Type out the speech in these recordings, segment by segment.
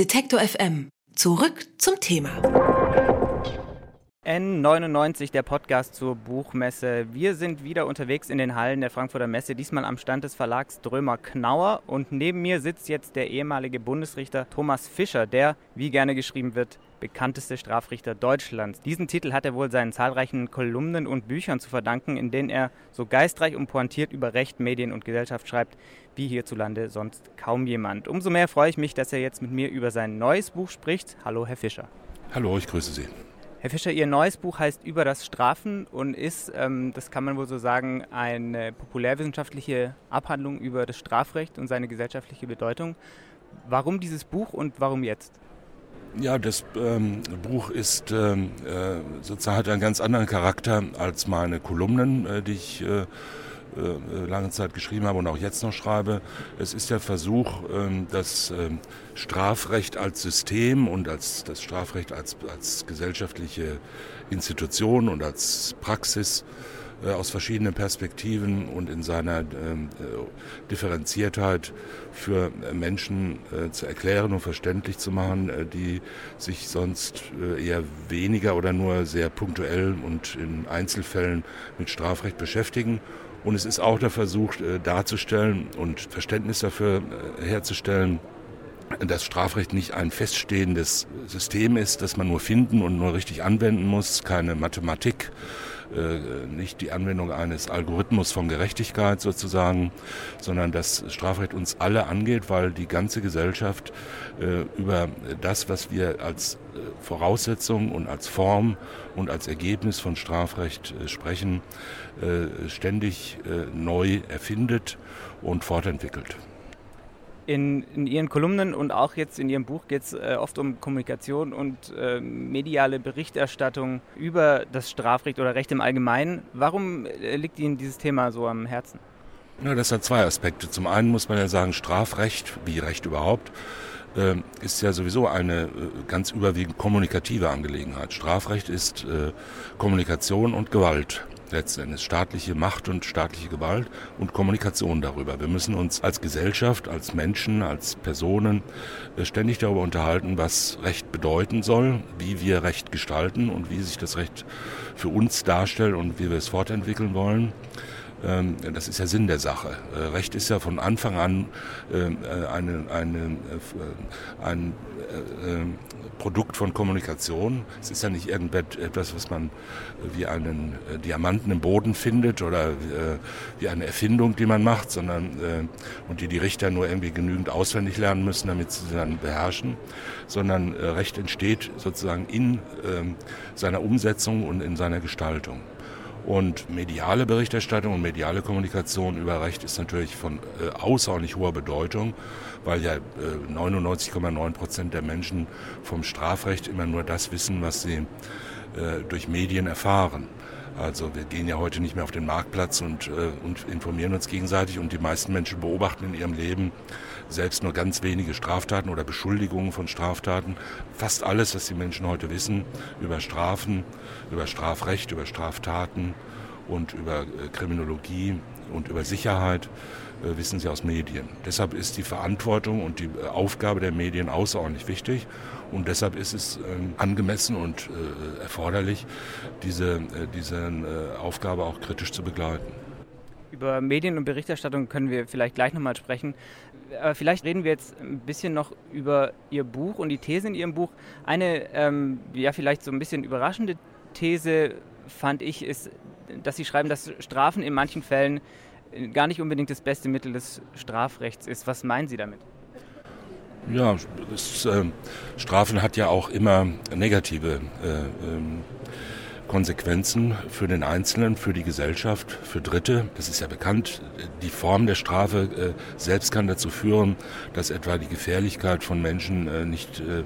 Detektor FM. Zurück zum Thema. N99, der Podcast zur Buchmesse. Wir sind wieder unterwegs in den Hallen der Frankfurter Messe, diesmal am Stand des Verlags Drömer Knauer. Und neben mir sitzt jetzt der ehemalige Bundesrichter Thomas Fischer, der, wie gerne geschrieben wird, bekannteste Strafrichter Deutschlands. Diesen Titel hat er wohl seinen zahlreichen Kolumnen und Büchern zu verdanken, in denen er so geistreich und pointiert über Recht, Medien und Gesellschaft schreibt, wie hierzulande sonst kaum jemand. Umso mehr freue ich mich, dass er jetzt mit mir über sein neues Buch spricht. Hallo, Herr Fischer. Hallo, ich grüße Sie. Herr Fischer, Ihr neues Buch heißt Über das Strafen und ist, ähm, das kann man wohl so sagen, eine populärwissenschaftliche Abhandlung über das Strafrecht und seine gesellschaftliche Bedeutung. Warum dieses Buch und warum jetzt? Ja, das ähm, Buch ist ähm, äh, sozusagen hat einen ganz anderen Charakter als meine Kolumnen, äh, die ich äh, äh, lange Zeit geschrieben habe und auch jetzt noch schreibe. Es ist der Versuch, ähm, das ähm, Strafrecht als System und als das Strafrecht als, als gesellschaftliche Institution und als Praxis äh, aus verschiedenen Perspektiven und in seiner ähm, äh, Differenziertheit für Menschen äh, zu erklären und verständlich zu machen, äh, die sich sonst äh, eher weniger oder nur sehr punktuell und in Einzelfällen mit Strafrecht beschäftigen. Und es ist auch der Versuch äh, darzustellen und Verständnis dafür herzustellen, dass Strafrecht nicht ein feststehendes System ist, das man nur finden und nur richtig anwenden muss, keine Mathematik, äh, nicht die Anwendung eines Algorithmus von Gerechtigkeit sozusagen, sondern dass Strafrecht uns alle angeht, weil die ganze Gesellschaft äh, über das, was wir als äh, Voraussetzung und als Form und als Ergebnis von Strafrecht sprechen, ständig neu erfindet und fortentwickelt. In, in, Ihren Kolumnen und auch jetzt in Ihrem Buch geht es äh, oft um Kommunikation und äh, mediale Berichterstattung über das Strafrecht oder Recht im Allgemeinen. Warum äh, liegt Ihnen dieses Thema so am Herzen? Ja, das hat zwei Aspekte. Zum einen muss man ja sagen, Strafrecht, wie Recht überhaupt, äh, ist ja sowieso eine äh, ganz überwiegend kommunikative Angelegenheit. Strafrecht ist äh, Kommunikation und Gewalt letzten Endes staatliche Macht und staatliche Gewalt und Kommunikation darüber. Wir müssen uns als Gesellschaft, als Menschen, als Personen äh, ständig darüber unterhalten, was Recht bedeuten soll, wie wir Recht gestalten und wie sich das Recht für uns darstellt und wie wir es fortentwickeln wollen. Ähm, das ist ja Sinn der Sache. Äh, Recht ist ja von Anfang an ähm, äh, eine, eine, ein Produkt von Kommunikation. Es ist ja nicht irgendetwas, was man wie einen Diamanten im Boden findet oder wie eine Erfindung, die man macht, sondern und die die Richter nur irgendwie genügend auswendig lernen müssen, damit sie sie dann beherrschen, sondern Recht entsteht sozusagen in ähm, seiner Umsetzung und in seiner Gestaltung. Und mediale Berichterstattung und mediale Kommunikation über Recht ist natürlich von äh, außerordentlich hoher Bedeutung, weil ja äh, 99,9 Prozent der Menschen vom Strafrecht immer nur das wissen, was sie äh, durch Medien erfahren. Also wir gehen ja heute nicht mehr auf den Marktplatz und, äh, und informieren uns gegenseitig und die meisten Menschen beobachten in ihrem Leben selbst nur ganz wenige Straftaten oder Beschuldigungen von Straftaten. Fast alles, was die Menschen heute wissen über Strafen, über Strafrecht, über Straftaten und über äh, Kriminologie und über Sicherheit, äh, wissen sie aus Medien. Deshalb ist die Verantwortung und die äh, Aufgabe der Medien außerordentlich wichtig und deshalb ist es ähm, angemessen und erforderlich, diese, diese Aufgabe auch kritisch zu begleiten. Über Medien und Berichterstattung können wir vielleicht gleich nochmal sprechen. Aber vielleicht reden wir jetzt ein bisschen noch über Ihr Buch und die These in Ihrem Buch. Eine, ähm, ja, vielleicht so ein bisschen überraschende These fand ich, ist, dass Sie schreiben, dass Strafen in manchen Fällen gar nicht unbedingt das beste Mittel des Strafrechts ist. Was meinen Sie damit? Ja, das, äh, Strafen hat ja auch immer negative äh, ähm, Konsequenzen für den Einzelnen, für die Gesellschaft, für Dritte. Das ist ja bekannt. Die Form der Strafe äh, selbst kann dazu führen, dass etwa die Gefährlichkeit von Menschen äh, nicht äh,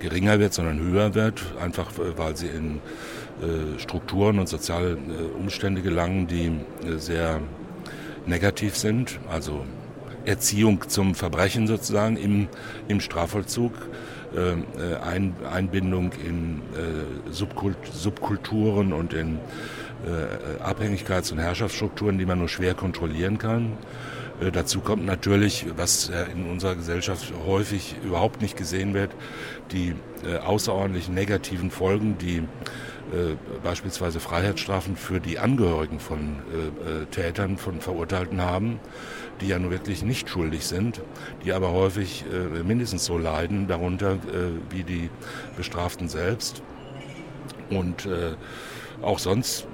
geringer wird, sondern höher wird, einfach weil sie in Strukturen und soziale Umstände gelangen, die sehr negativ sind. Also Erziehung zum Verbrechen sozusagen im, im Strafvollzug, Ein, Einbindung in Subkult, Subkulturen und in Abhängigkeits- und Herrschaftsstrukturen, die man nur schwer kontrollieren kann. Äh, dazu kommt natürlich, was in unserer Gesellschaft häufig überhaupt nicht gesehen wird, die äh, außerordentlich negativen Folgen, die äh, beispielsweise Freiheitsstrafen für die Angehörigen von äh, äh, Tätern, von Verurteilten haben, die ja nun wirklich nicht schuldig sind, die aber häufig äh, mindestens so leiden darunter äh, wie die Bestraften selbst. Und äh, auch sonst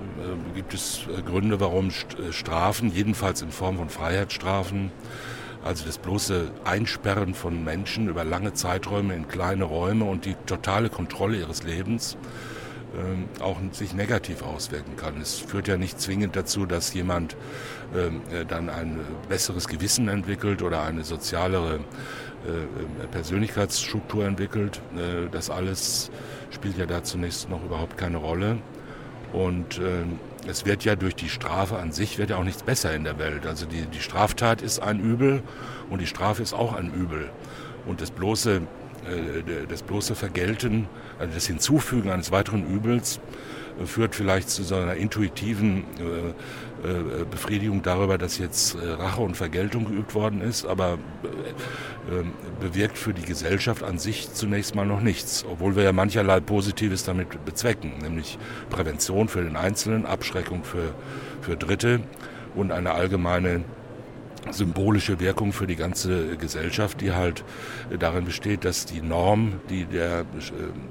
gibt es Gründe, warum Strafen, jedenfalls in Form von Freiheitsstrafen, also das bloße Einsperren von Menschen über lange Zeiträume in kleine Räume und die totale Kontrolle ihres Lebens, ähm, auch sich negativ auswirken kann. Es führt ja nicht zwingend dazu, dass jemand ähm, äh, dann ein besseres Gewissen entwickelt oder eine sozialere äh, Persönlichkeitsstruktur entwickelt. Äh, das alles spielt ja da zunächst noch überhaupt keine Rolle. Und ähm, es wird ja durch die Strafe an sich wird ja auch nichts besser in der Welt. Also die, die Straftat ist ein Übel und die Strafe ist auch ein Übel. Und das bloße äh, das bloße Vergelten, also das Hinzufügen eines weiteren Übels äh, führt vielleicht zu so einer intuitiven äh, Befriedigung darüber, dass jetzt Rache und Vergeltung geübt worden ist, aber ähm, bewirkt für die Gesellschaft an sich zunächst mal noch nichts, obwohl wir ja mancherlei Positives damit bezwecken, nämlich Prävention für den Einzelnen, Abschreckung für, für Dritte und eine allgemeine symbolische Wirkung für die ganze Gesellschaft, die halt darin besteht, dass die Norm, die der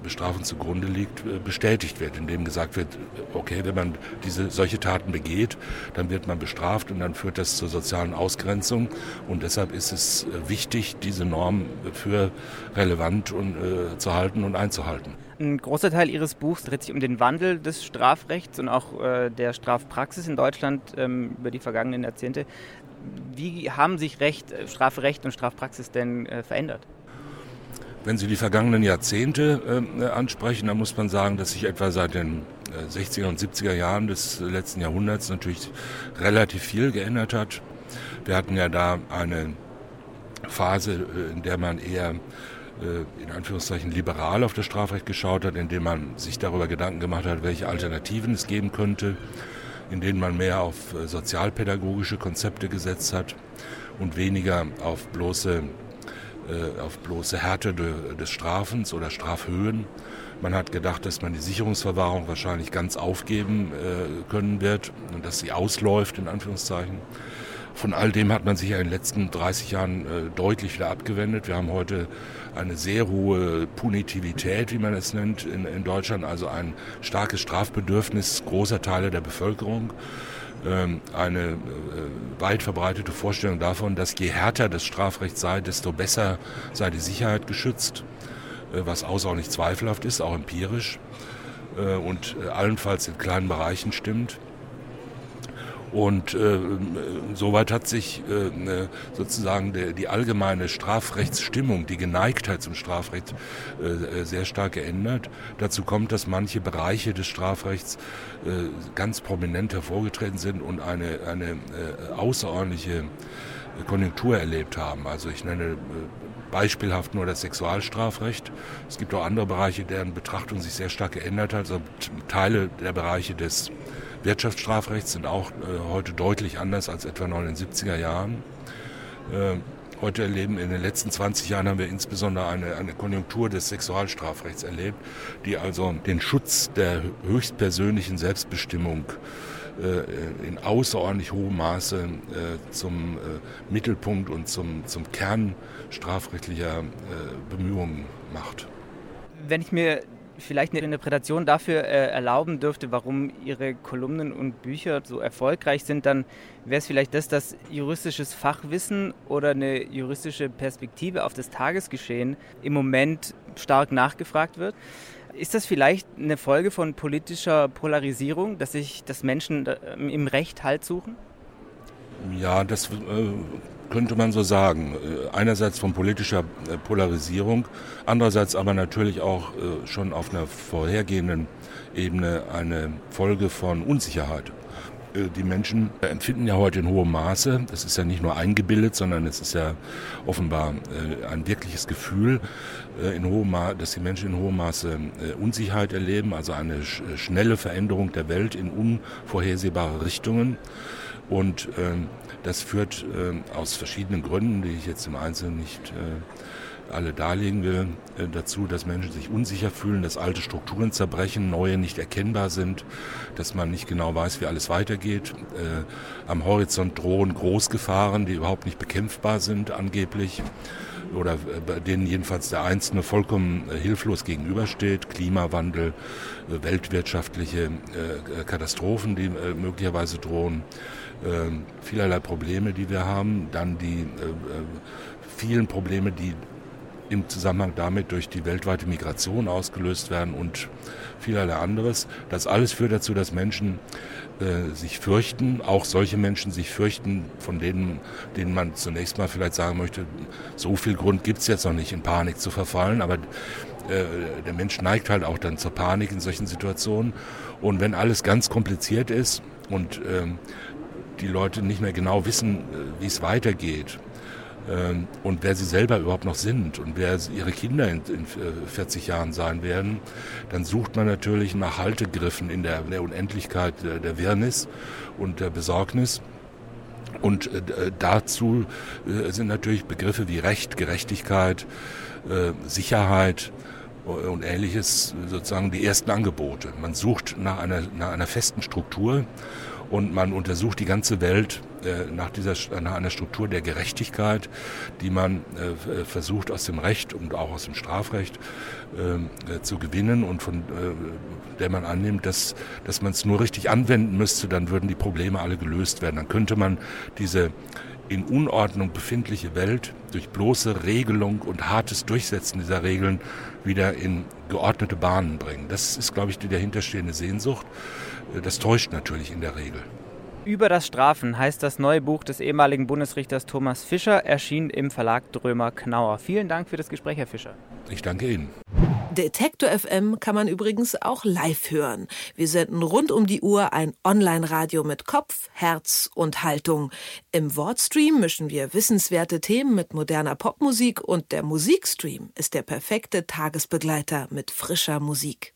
Bestrafung zugrunde liegt, bestätigt wird, indem gesagt wird, okay, wenn man diese solche Taten begeht, dann wird man bestraft und dann führt das zur sozialen Ausgrenzung und deshalb ist es wichtig, diese Norm für relevant und, äh, zu halten und einzuhalten. Ein großer Teil Ihres Buchs dreht sich um den Wandel des Strafrechts und auch äh, der Strafpraxis in Deutschland ähm, über die vergangenen Jahrzehnte. Wie haben sich Recht, äh, Strafrecht und Strafpraxis denn äh, verändert? Wenn Sie die vergangenen Jahrzehnte äh, ansprechen, dann muss man sagen, dass sich etwa seit den 60er und 70er Jahren des letzten Jahrhunderts natürlich relativ viel geändert hat. Wir hatten ja da eine Phase, in der man eher in Anführungszeichen liberal auf das Strafrecht geschaut hat, indem man sich darüber Gedanken gemacht hat, welche Alternativen es geben könnte in denen man mehr auf äh, sozialpädagogische Konzepte gesetzt hat und weniger auf bloße, äh, auf bloße Härte des Strafens oder Strafhöhen. Man hat gedacht, dass man die Sicherungsverwahrung wahrscheinlich ganz aufgeben äh, können wird und dass sie ausläuft, in Anführungszeichen. Von all dem hat man sich ja in den letzten 30 Jahren deutlich wieder abgewendet. Wir haben heute eine sehr hohe Punitivität, wie man es nennt, in, in Deutschland, also ein starkes Strafbedürfnis großer Teile der Bevölkerung ähm, eine äh, weit verbreitete Vorstellung davon, dass je härter das Strafrecht sei, desto besser sei die Sicherheit geschützt, äh, was außerordentlich zweifelhaft ist, auch empirisch äh, und allenfalls in kleinen Bereichen stimmt. Und äh, soweit hat sich äh, ne, sozusagen der, die allgemeine Strafrechtsstimmung, die Geneigtheit zum Strafrecht äh, äh, sehr stark geändert. Dazu kommt, dass manche Bereiche des Strafrechts äh, ganz prominent hervorgetreten sind und eine, eine äh, außerordentliche Konjunktur erlebt haben. Also ich nenne äh, beispielhaft nur das Sexualstrafrecht. Es gibt auch andere Bereiche, deren Betrachtung sich sehr stark geändert hat. Also Teile der Bereiche des Wirtschaftsstrafrechts sind auch äh, heute deutlich anders als etwa noch in den 70er Jahren. Äh, heute erleben, in den letzten 20 Jahren haben wir insbesondere eine, eine Konjunktur des Sexualstrafrechts erlebt, die also den Schutz der höchstpersönlichen Selbstbestimmung äh, in außerordentlich hohem Maße äh, zum äh, Mittelpunkt und zum, zum Kern strafrechtlicher äh, Bemühungen macht. Wenn ich mir vielleicht eine Interpretation dafür äh, erlauben dürfte, warum Ihre Kolumnen und Bücher so erfolgreich sind, dann wäre es vielleicht das, dass juristisches Fachwissen oder eine juristische Perspektive auf das Tagesgeschehen im Moment stark nachgefragt wird. Ist das vielleicht eine Folge von politischer Polarisierung, dass sich dass Menschen äh, im Recht Halt suchen? Ja, das äh, könnte man so sagen. Äh, einerseits von politischer äh, Polarisierung, andererseits aber natürlich auch äh, schon auf einer vorhergehenden Ebene eine Folge von Unsicherheit. Die Menschen empfinden ja heute in hohem Maße, das ist ja nicht nur eingebildet, sondern es ist ja offenbar ein wirkliches Gefühl, dass die Menschen in hohem Maße Unsicherheit erleben, also eine schnelle Veränderung der Welt in unvorhersehbare Richtungen. Und ähm, das führt ähm, aus verschiedenen Gründen, die ich jetzt im Einzelnen nicht äh, alle darlegen will, äh, dazu, dass Menschen sich unsicher fühlen, dass alte Strukturen zerbrechen, neue nicht erkennbar sind, dass man nicht genau weiß, wie alles weitergeht. Äh, am Horizont drohen Großgefahren, die überhaupt nicht bekämpfbar sind, angeblich oder bei denen jedenfalls der Einzelne vollkommen hilflos gegenübersteht. Klimawandel, weltwirtschaftliche Katastrophen, die möglicherweise drohen, vielerlei Probleme, die wir haben, dann die vielen Probleme, die im Zusammenhang damit durch die weltweite Migration ausgelöst werden und vielerlei anderes. Das alles führt dazu, dass Menschen äh, sich fürchten, auch solche Menschen sich fürchten, von denen, denen man zunächst mal vielleicht sagen möchte, so viel Grund gibt es jetzt noch nicht, in Panik zu verfallen, aber äh, der Mensch neigt halt auch dann zur Panik in solchen Situationen. Und wenn alles ganz kompliziert ist und ähm, die Leute nicht mehr genau wissen, äh, wie es weitergeht, ähm, und wer sie selber überhaupt noch sind und wer ihre Kinder in, in 40 Jahren sein werden, dann sucht man natürlich nach Haltegriffen in der, Unendlichkeit der, Wirrnis und der Besorgnis. Und äh, dazu äh, sind natürlich Begriffe wie Recht, Gerechtigkeit, äh, Sicherheit und ähnliches sozusagen die ersten Angebote. Man sucht nach einer, nach einer festen Struktur und man untersucht die ganze Welt äh, nach, dieser, nach einer Struktur der Gerechtigkeit, die man äh, versucht aus dem Recht und auch aus dem Strafrecht äh, zu gewinnen und von der man annimmt, dass, dass man es nur richtig anwenden müsste, dann würden die Probleme alle gelöst werden. Dann könnte man diese in Unordnung befindliche Welt durch bloße Regelung und hartes Durchsetzen dieser Regeln wieder in geordnete Bahnen bringen. Das ist, glaube ich, die dahinterstehende Sehnsucht. Das täuscht natürlich in der Regel. Über das Strafen heißt das neue Buch des ehemaligen Bundesrichters Thomas Fischer, erschien im Verlag Drömer Knauer. Vielen Dank für das Gespräch, Herr Fischer. Ich danke Ihnen. Detektor FM kann man übrigens auch live hören. Wir senden rund um die Uhr ein Online-Radio mit Kopf, Herz und Haltung. Im Wortstream mischen wir wissenswerte Themen mit moderner Popmusik und der Musikstream ist der perfekte Tagesbegleiter mit frischer Musik.